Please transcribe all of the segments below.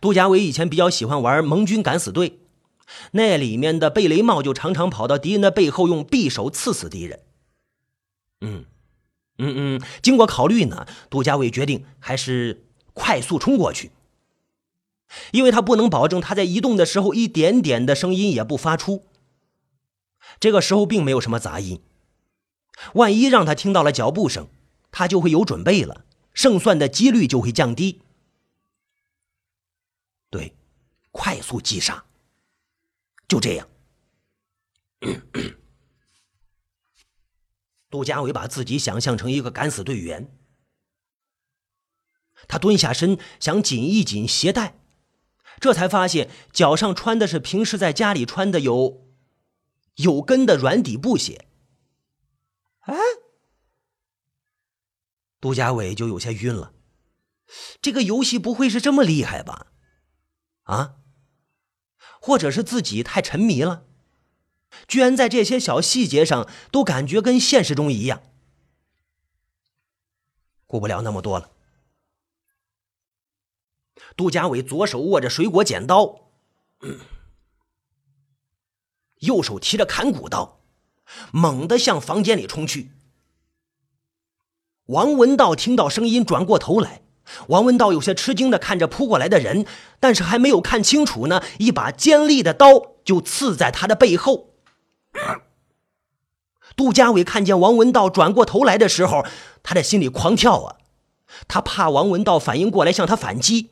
杜家伟以前比较喜欢玩盟军敢死队，那里面的贝雷帽就常常跑到敌人的背后，用匕首刺死敌人。嗯，嗯嗯，经过考虑呢，杜家伟决定还是快速冲过去，因为他不能保证他在移动的时候一点点的声音也不发出。这个时候并没有什么杂音，万一让他听到了脚步声，他就会有准备了，胜算的几率就会降低。对，快速击杀，就这样。杜家伟把自己想象成一个敢死队员，他蹲下身想紧一紧鞋带，这才发现脚上穿的是平时在家里穿的有。有跟的软底布鞋，哎，杜家伟就有些晕了。这个游戏不会是这么厉害吧？啊？或者是自己太沉迷了，居然在这些小细节上都感觉跟现实中一样。顾不了那么多了。杜家伟左手握着水果剪刀。右手提着砍骨刀，猛地向房间里冲去。王文道听到声音，转过头来。王文道有些吃惊的看着扑过来的人，但是还没有看清楚呢，一把尖利的刀就刺在他的背后。杜家伟看见王文道转过头来的时候，他的心里狂跳啊！他怕王文道反应过来向他反击。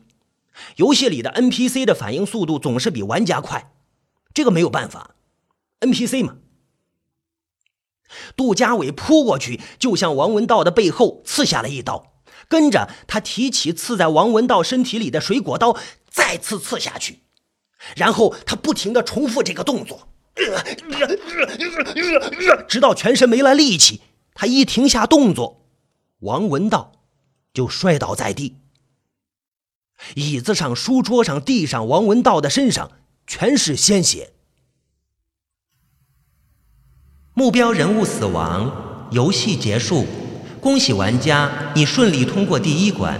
游戏里的 NPC 的反应速度总是比玩家快，这个没有办法。NPC 嘛，杜家伟扑过去，就向王文道的背后刺下了一刀。跟着他提起刺在王文道身体里的水果刀，再次刺下去。然后他不停的重复这个动作，直到全身没了力气。他一停下动作，王文道就摔倒在地。椅子上、书桌上、地上，王文道的身上全是鲜血。目标人物死亡，游戏结束。恭喜玩家，你顺利通过第一关。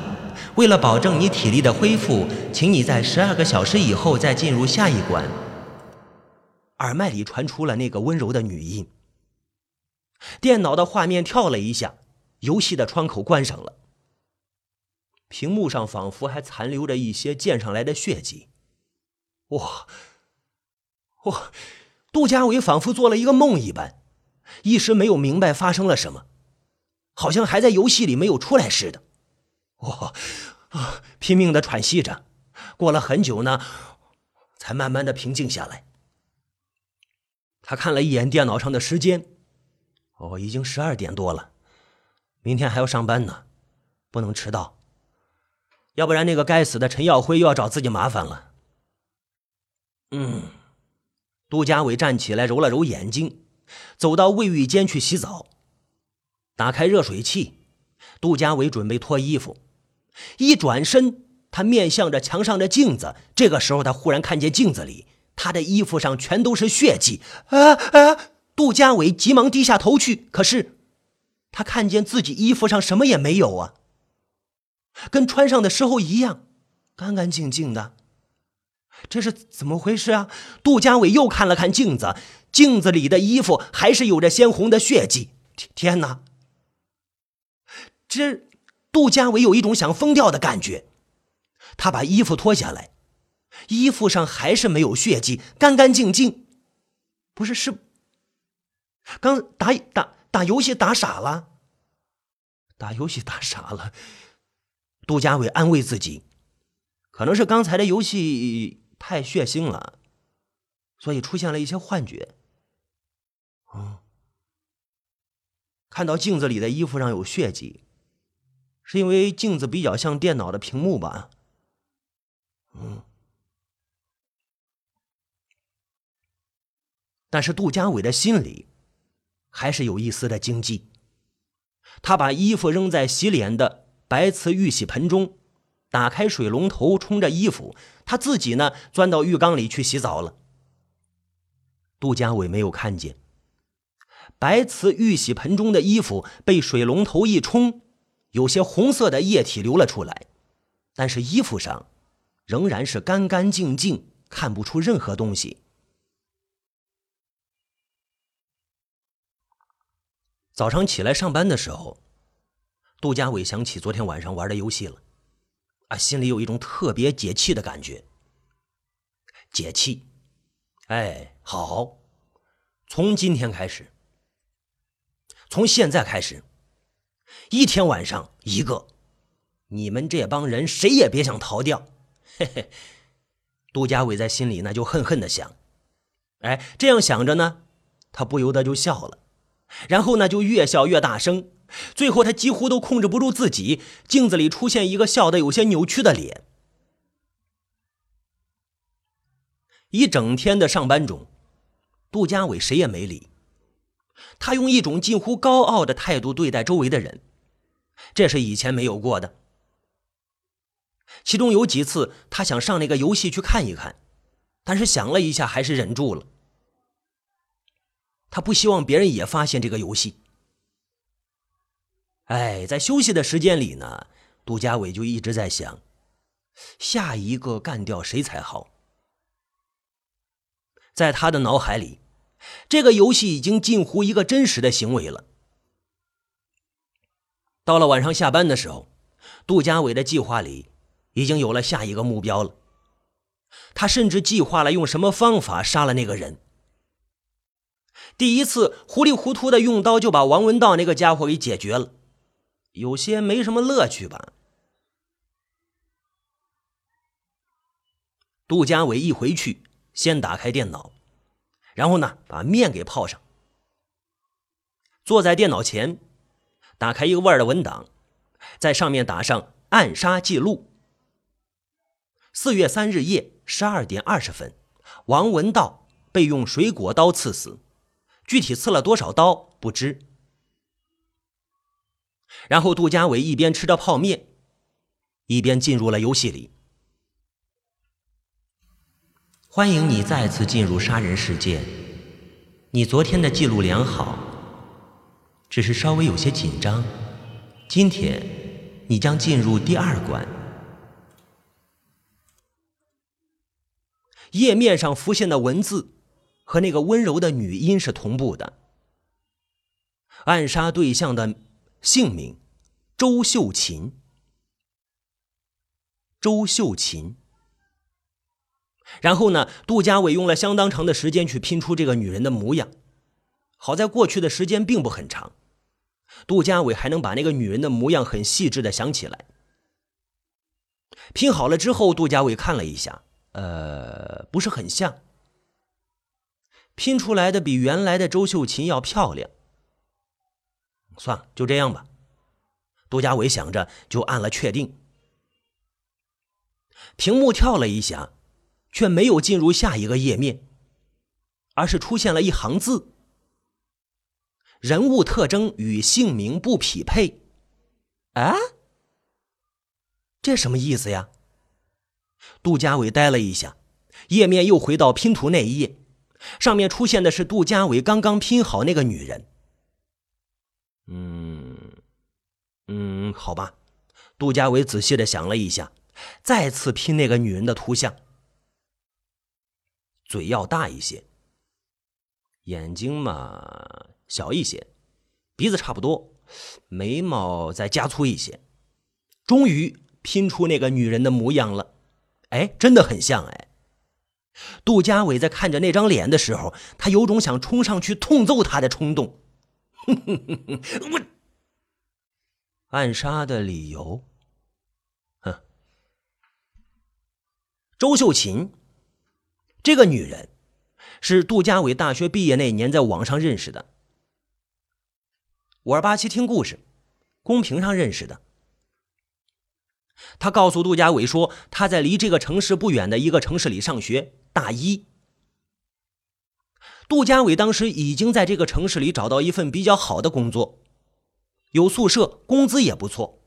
为了保证你体力的恢复，请你在十二个小时以后再进入下一关。耳麦里传出了那个温柔的女音。电脑的画面跳了一下，游戏的窗口关上了。屏幕上仿佛还残留着一些溅上来的血迹。哇，哇！杜家伟仿佛做了一个梦一般。一时没有明白发生了什么，好像还在游戏里没有出来似的。我啊，拼命的喘息着，过了很久呢，才慢慢的平静下来。他看了一眼电脑上的时间，哦，已经十二点多了，明天还要上班呢，不能迟到，要不然那个该死的陈耀辉又要找自己麻烦了。嗯，杜家伟站起来，揉了揉眼睛。走到卫浴间去洗澡，打开热水器，杜家伟准备脱衣服。一转身，他面向着墙上的镜子。这个时候，他忽然看见镜子里，他的衣服上全都是血迹。啊啊！杜家伟急忙低下头去，可是他看见自己衣服上什么也没有啊，跟穿上的时候一样，干干净净的。这是怎么回事啊？杜家伟又看了看镜子。镜子里的衣服还是有着鲜红的血迹。天哪！这杜家伟有一种想疯掉的感觉。他把衣服脱下来，衣服上还是没有血迹，干干净净。不是，是刚打打打游戏打傻了。打游戏打傻了。杜家伟安慰自己，可能是刚才的游戏太血腥了，所以出现了一些幻觉。哦，看到镜子里的衣服上有血迹，是因为镜子比较像电脑的屏幕吧？嗯。但是杜家伟的心里还是有一丝的惊悸。他把衣服扔在洗脸的白瓷浴洗盆中，打开水龙头冲着衣服，他自己呢钻到浴缸里去洗澡了。杜家伟没有看见。白瓷玉洗盆中的衣服被水龙头一冲，有些红色的液体流了出来，但是衣服上仍然是干干净净，看不出任何东西。早上起来上班的时候，杜家伟想起昨天晚上玩的游戏了，啊，心里有一种特别解气的感觉。解气，哎，好，从今天开始，从现在开始，一天晚上一个，你们这帮人谁也别想逃掉。嘿嘿，杜家伟在心里呢就恨恨的想，哎，这样想着呢，他不由得就笑了。然后呢，就越笑越大声，最后他几乎都控制不住自己，镜子里出现一个笑得有些扭曲的脸。一整天的上班中，杜家伟谁也没理，他用一种近乎高傲的态度对待周围的人，这是以前没有过的。其中有几次，他想上那个游戏去看一看，但是想了一下，还是忍住了。他不希望别人也发现这个游戏。哎，在休息的时间里呢，杜家伟就一直在想，下一个干掉谁才好。在他的脑海里，这个游戏已经近乎一个真实的行为了。到了晚上下班的时候，杜家伟的计划里已经有了下一个目标了。他甚至计划了用什么方法杀了那个人。第一次糊里糊涂的用刀就把王文道那个家伙给解决了，有些没什么乐趣吧。杜家伟一回去，先打开电脑，然后呢把面给泡上，坐在电脑前，打开一个 Word 文档，在上面打上暗杀记录。四月三日夜十二点二十分，王文道被用水果刀刺死。具体刺了多少刀不知。然后杜家伟一边吃着泡面，一边进入了游戏里。欢迎你再次进入杀人世界。你昨天的记录良好，只是稍微有些紧张。今天你将进入第二关。页面上浮现的文字。和那个温柔的女音是同步的。暗杀对象的姓名：周秀琴。周秀琴。然后呢，杜家伟用了相当长的时间去拼出这个女人的模样。好在过去的时间并不很长，杜家伟还能把那个女人的模样很细致的想起来。拼好了之后，杜家伟看了一下，呃，不是很像。拼出来的比原来的周秀琴要漂亮。算了，就这样吧。杜家伟想着，就按了确定。屏幕跳了一下，却没有进入下一个页面，而是出现了一行字：“人物特征与姓名不匹配。”啊？这什么意思呀？杜家伟呆了一下，页面又回到拼图那一页。上面出现的是杜家伟刚刚拼好那个女人。嗯，嗯，好吧。杜家伟仔细的想了一下，再次拼那个女人的图像。嘴要大一些，眼睛嘛小一些，鼻子差不多，眉毛再加粗一些。终于拼出那个女人的模样了。哎，真的很像哎。杜家伟在看着那张脸的时候，他有种想冲上去痛揍他的冲动。我暗杀的理由，哼，周秀琴这个女人是杜家伟大学毕业那年在网上认识的，五二八七听故事，公屏上认识的。他告诉杜家伟说，他在离这个城市不远的一个城市里上学。大一，杜家伟当时已经在这个城市里找到一份比较好的工作，有宿舍，工资也不错。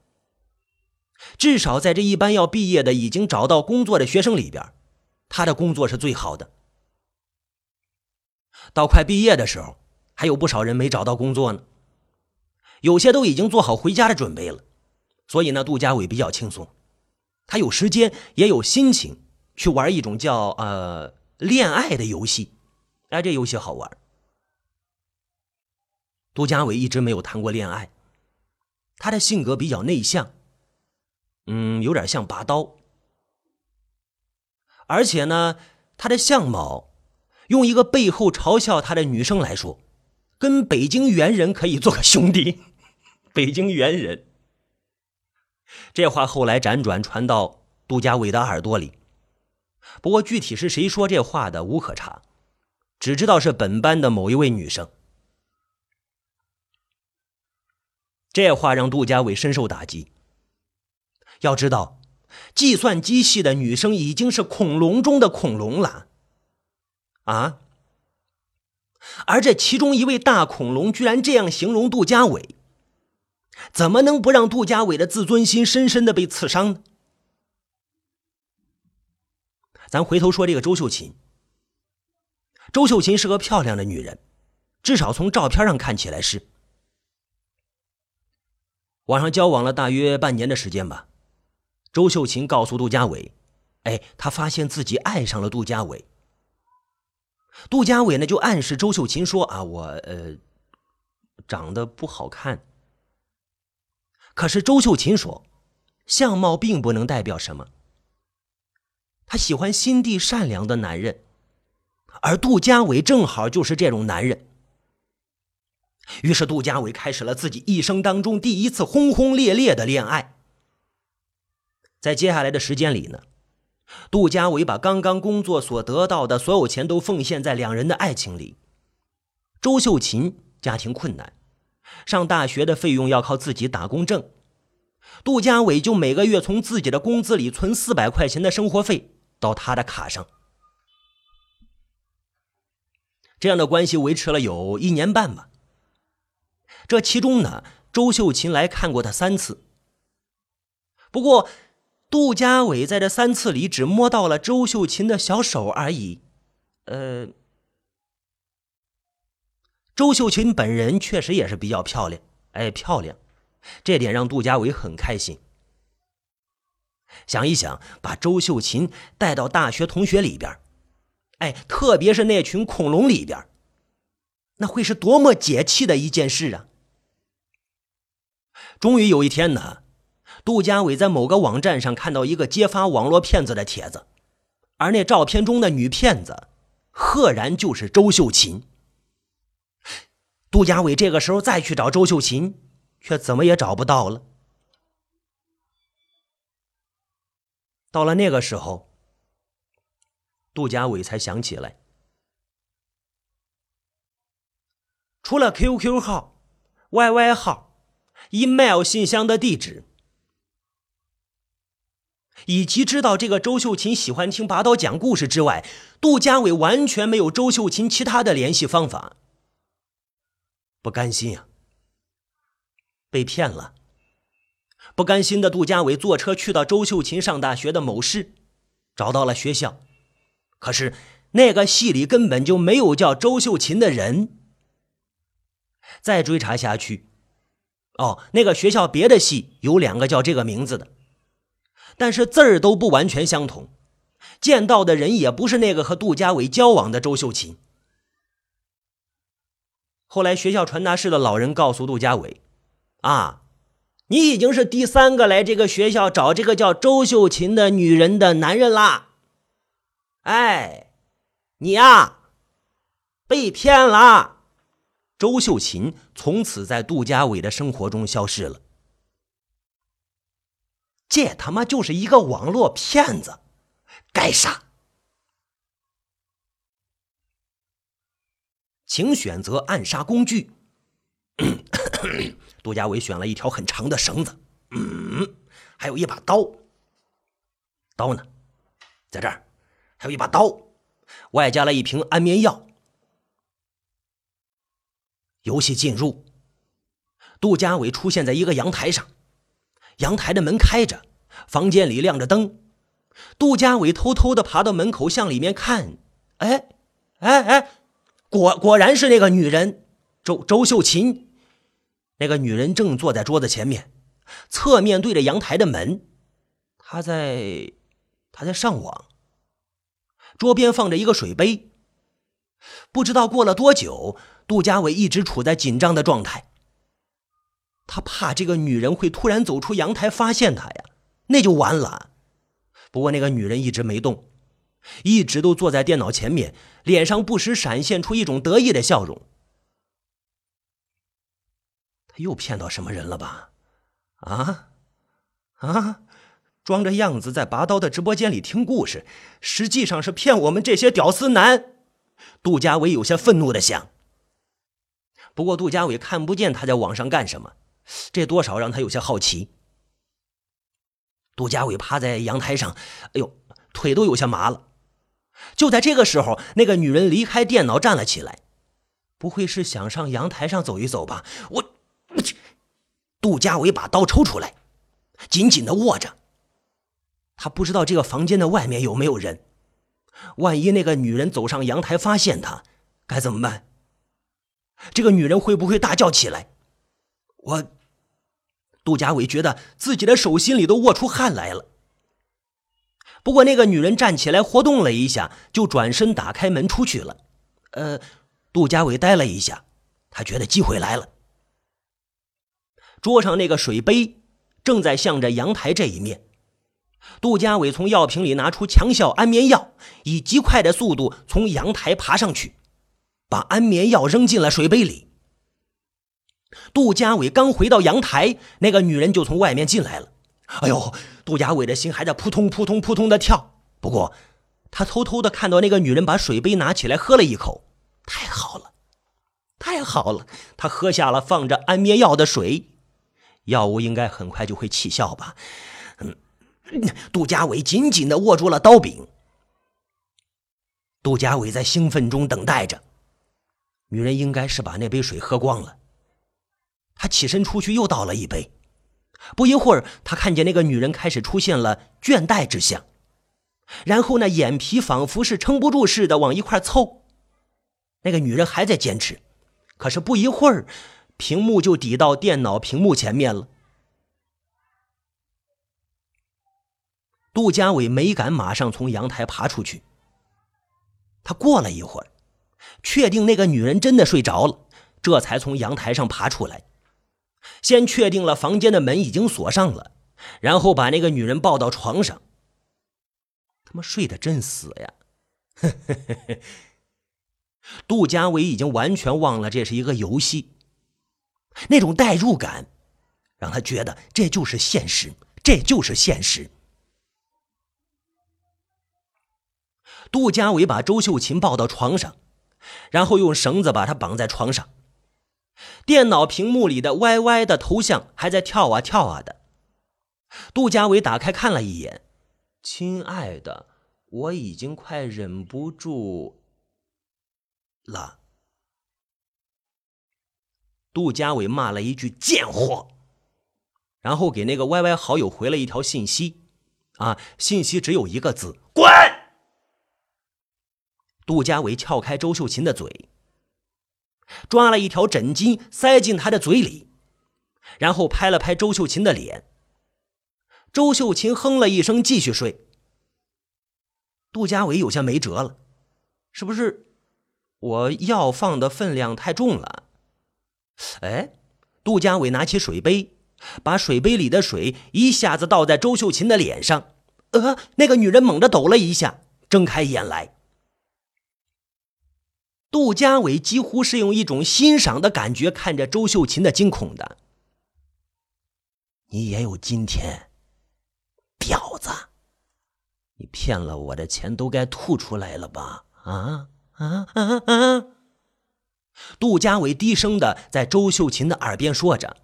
至少在这一般要毕业的已经找到工作的学生里边，他的工作是最好的。到快毕业的时候，还有不少人没找到工作呢，有些都已经做好回家的准备了。所以呢，杜家伟比较轻松。他有时间也有心情去玩一种叫呃恋爱的游戏。哎，这游戏好玩。杜家伟一直没有谈过恋爱，他的性格比较内向，嗯，有点像拔刀。而且呢，他的相貌，用一个背后嘲笑他的女生来说，跟北京猿人可以做个兄弟。北京猿人，这话后来辗转传到杜家伟的耳朵里，不过具体是谁说这话的无可查，只知道是本班的某一位女生。这话让杜家伟深受打击。要知道，计算机系的女生已经是恐龙中的恐龙了，啊！而这其中一位大恐龙居然这样形容杜家伟，怎么能不让杜家伟的自尊心深深的被刺伤呢？咱回头说这个周秀琴，周秀琴是个漂亮的女人，至少从照片上看起来是。网上交往了大约半年的时间吧，周秀琴告诉杜家伟：“哎，她发现自己爱上了杜家伟。”杜家伟呢就暗示周秀琴说：“啊，我呃长得不好看。”可是周秀琴说：“相貌并不能代表什么，她喜欢心地善良的男人，而杜家伟正好就是这种男人。”于是，杜家伟开始了自己一生当中第一次轰轰烈烈的恋爱。在接下来的时间里呢，杜家伟把刚刚工作所得到的所有钱都奉献在两人的爱情里。周秀琴家庭困难，上大学的费用要靠自己打工挣，杜家伟就每个月从自己的工资里存四百块钱的生活费到他的卡上。这样的关系维持了有一年半吧。这其中呢，周秀琴来看过他三次。不过，杜家伟在这三次里只摸到了周秀琴的小手而已。呃，周秀琴本人确实也是比较漂亮，哎，漂亮，这点让杜家伟很开心。想一想，把周秀琴带到大学同学里边，哎，特别是那群恐龙里边，那会是多么解气的一件事啊！终于有一天呢，杜家伟在某个网站上看到一个揭发网络骗子的帖子，而那照片中的女骗子，赫然就是周秀琴。杜家伟这个时候再去找周秀琴，却怎么也找不到了。到了那个时候，杜家伟才想起来，除了 QQ 号、YY 号。email 信箱的地址，以及知道这个周秀琴喜欢听拔刀讲故事之外，杜家伟完全没有周秀琴其他的联系方法。不甘心呀，被骗了。不甘心的杜家伟坐车去到周秀琴上大学的某市，找到了学校，可是那个系里根本就没有叫周秀琴的人。再追查下去。哦，那个学校别的系有两个叫这个名字的，但是字儿都不完全相同，见到的人也不是那个和杜家伟交往的周秀琴。后来学校传达室的老人告诉杜家伟：“啊，你已经是第三个来这个学校找这个叫周秀琴的女人的男人啦。哎，你呀，被骗了。”周秀琴从此在杜家伟的生活中消失了。这他妈就是一个网络骗子，该杀！请选择暗杀工具。杜家伟选了一条很长的绳子，嗯，还有一把刀。刀呢，在这儿，还有一把刀，外加了一瓶安眠药。游戏进入，杜家伟出现在一个阳台上，阳台的门开着，房间里亮着灯。杜家伟偷偷的爬到门口向里面看，哎，哎哎，果果然是那个女人，周周秀琴。那个女人正坐在桌子前面，侧面对着阳台的门，她在她在上网，桌边放着一个水杯。不知道过了多久，杜家伟一直处在紧张的状态。他怕这个女人会突然走出阳台发现他呀，那就完了。不过那个女人一直没动，一直都坐在电脑前面，脸上不时闪现出一种得意的笑容。他又骗到什么人了吧？啊啊！装着样子在拔刀的直播间里听故事，实际上是骗我们这些屌丝男。杜家伟有些愤怒的想。不过杜家伟看不见他在网上干什么，这多少让他有些好奇。杜家伟趴在阳台上，哎呦，腿都有些麻了。就在这个时候，那个女人离开电脑站了起来，不会是想上阳台上走一走吧？我，杜家伟把刀抽出来，紧紧的握着。他不知道这个房间的外面有没有人，万一那个女人走上阳台发现他，该怎么办？这个女人会不会大叫起来？我，杜家伟觉得自己的手心里都握出汗来了。不过那个女人站起来活动了一下，就转身打开门出去了。呃，杜家伟呆了一下，他觉得机会来了。桌上那个水杯正在向着阳台这一面。杜家伟从药瓶里拿出强效安眠药，以极快的速度从阳台爬上去，把安眠药扔进了水杯里。杜家伟刚回到阳台，那个女人就从外面进来了。哎呦，杜家伟的心还在扑通扑通扑通的跳。不过，他偷偷的看到那个女人把水杯拿起来喝了一口，太好了，太好了！他喝下了放着安眠药的水，药物应该很快就会起效吧。嗯杜家伟紧紧的握住了刀柄。杜家伟在兴奋中等待着，女人应该是把那杯水喝光了。他起身出去，又倒了一杯。不一会儿，他看见那个女人开始出现了倦怠之象，然后那眼皮仿佛是撑不住似的往一块凑。那个女人还在坚持，可是不一会儿，屏幕就抵到电脑屏幕前面了。杜家伟没敢马上从阳台爬出去。他过了一会儿，确定那个女人真的睡着了，这才从阳台上爬出来。先确定了房间的门已经锁上了，然后把那个女人抱到床上。他妈睡得真死呀！杜家伟已经完全忘了这是一个游戏，那种代入感让他觉得这就是现实，这就是现实。杜家伟把周秀琴抱到床上，然后用绳子把她绑在床上。电脑屏幕里的歪歪的头像还在跳啊跳啊的。杜家伟打开看了一眼，亲爱的，我已经快忍不住了。杜家伟骂了一句“贱货”，然后给那个歪歪好友回了一条信息，啊，信息只有一个字：滚。杜家伟撬开周秀琴的嘴，抓了一条枕巾塞进他的嘴里，然后拍了拍周秀琴的脸。周秀琴哼了一声，继续睡。杜家伟有些没辙了，是不是我药放的分量太重了？哎，杜家伟拿起水杯，把水杯里的水一下子倒在周秀琴的脸上。呃，那个女人猛地抖了一下，睁开眼来。杜家伟几乎是用一种欣赏的感觉看着周秀琴的惊恐的。你也有今天，婊子！你骗了我的钱都该吐出来了吧？啊啊啊啊！杜家伟低声的在周秀琴的耳边说着。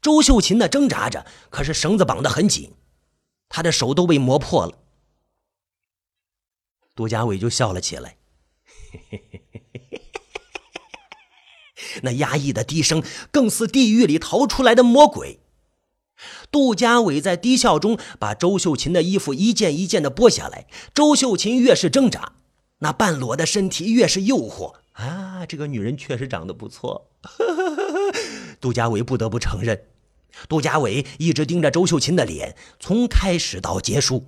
周秀琴的挣扎着，可是绳子绑得很紧，她的手都被磨破了。杜家伟就笑了起来，那压抑的低声更似地狱里逃出来的魔鬼。杜家伟在低笑中把周秀琴的衣服一件一件的剥下来。周秀琴越是挣扎，那半裸的身体越是诱惑啊！这个女人确实长得不错。杜家伟不得不承认，杜家伟一直盯着周秀琴的脸，从开始到结束。